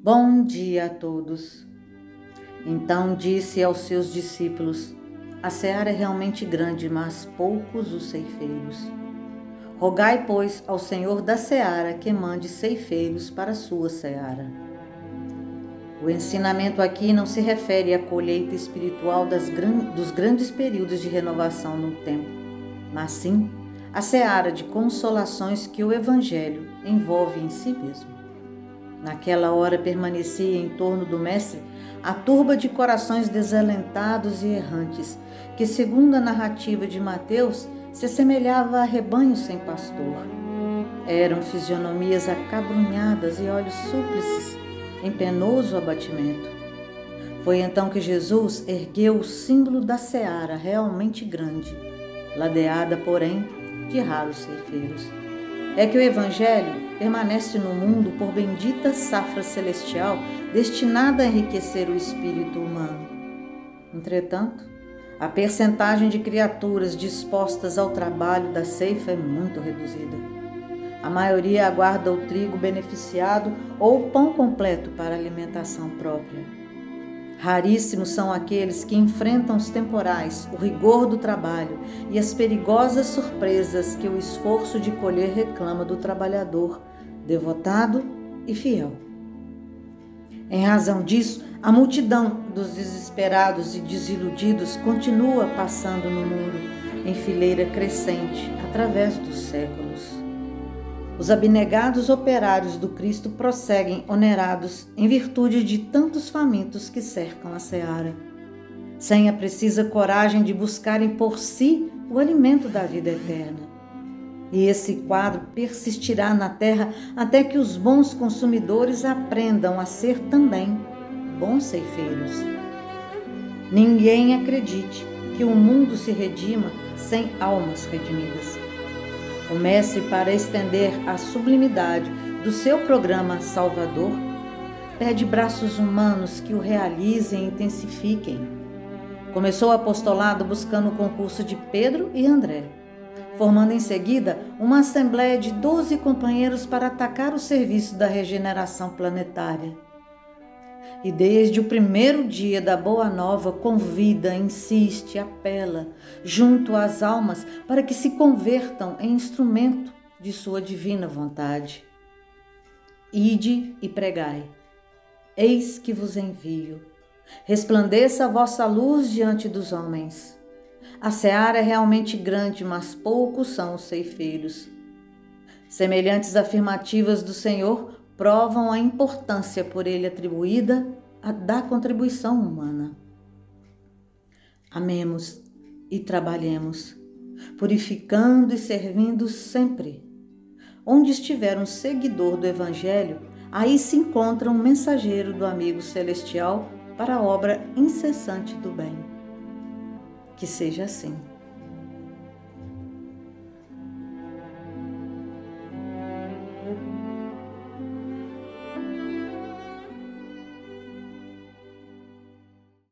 Bom dia a todos. Então disse aos seus discípulos: A seara é realmente grande, mas poucos os ceifeiros. Rogai, pois, ao Senhor da seara que mande ceifeiros para a sua seara. O ensinamento aqui não se refere à colheita espiritual gran... dos grandes períodos de renovação no tempo, mas sim à seara de consolações que o Evangelho envolve em si mesmo. Naquela hora permanecia em torno do Mestre a turba de corações desalentados e errantes, que, segundo a narrativa de Mateus, se assemelhava a rebanhos sem pastor. Eram fisionomias acabrunhadas e olhos súplices, em penoso abatimento. Foi então que Jesus ergueu o símbolo da seara realmente grande, ladeada, porém, de raros ceifeiros. É que o Evangelho permanece no mundo por bendita safra celestial destinada a enriquecer o espírito humano. Entretanto, a percentagem de criaturas dispostas ao trabalho da ceifa é muito reduzida. A maioria aguarda o trigo beneficiado ou o pão completo para alimentação própria. Raríssimos são aqueles que enfrentam os temporais, o rigor do trabalho e as perigosas surpresas que o esforço de colher reclama do trabalhador, devotado e fiel. Em razão disso, a multidão dos desesperados e desiludidos continua passando no mundo em fileira crescente através dos séculos. Os abnegados operários do Cristo prosseguem onerados em virtude de tantos famintos que cercam a seara, sem a precisa coragem de buscarem por si o alimento da vida eterna. E esse quadro persistirá na terra até que os bons consumidores aprendam a ser também bons ceifeiros. Ninguém acredite que o mundo se redima sem almas redimidas. Comece para estender a sublimidade do seu programa Salvador. Pede braços humanos que o realizem e intensifiquem. Começou o apostolado buscando o concurso de Pedro e André, formando em seguida uma assembleia de 12 companheiros para atacar o serviço da regeneração planetária e desde o primeiro dia da Boa Nova convida, insiste, apela junto às almas para que se convertam em instrumento de sua divina vontade. Ide e pregai. Eis que vos envio. Resplandeça a vossa luz diante dos homens. A seara é realmente grande, mas poucos são os ceifeiros. Semelhantes afirmativas do Senhor provam a importância por ele atribuída a da contribuição humana. Amemos e trabalhemos, purificando e servindo sempre. Onde estiver um seguidor do Evangelho, aí se encontra um mensageiro do amigo celestial para a obra incessante do bem. Que seja assim.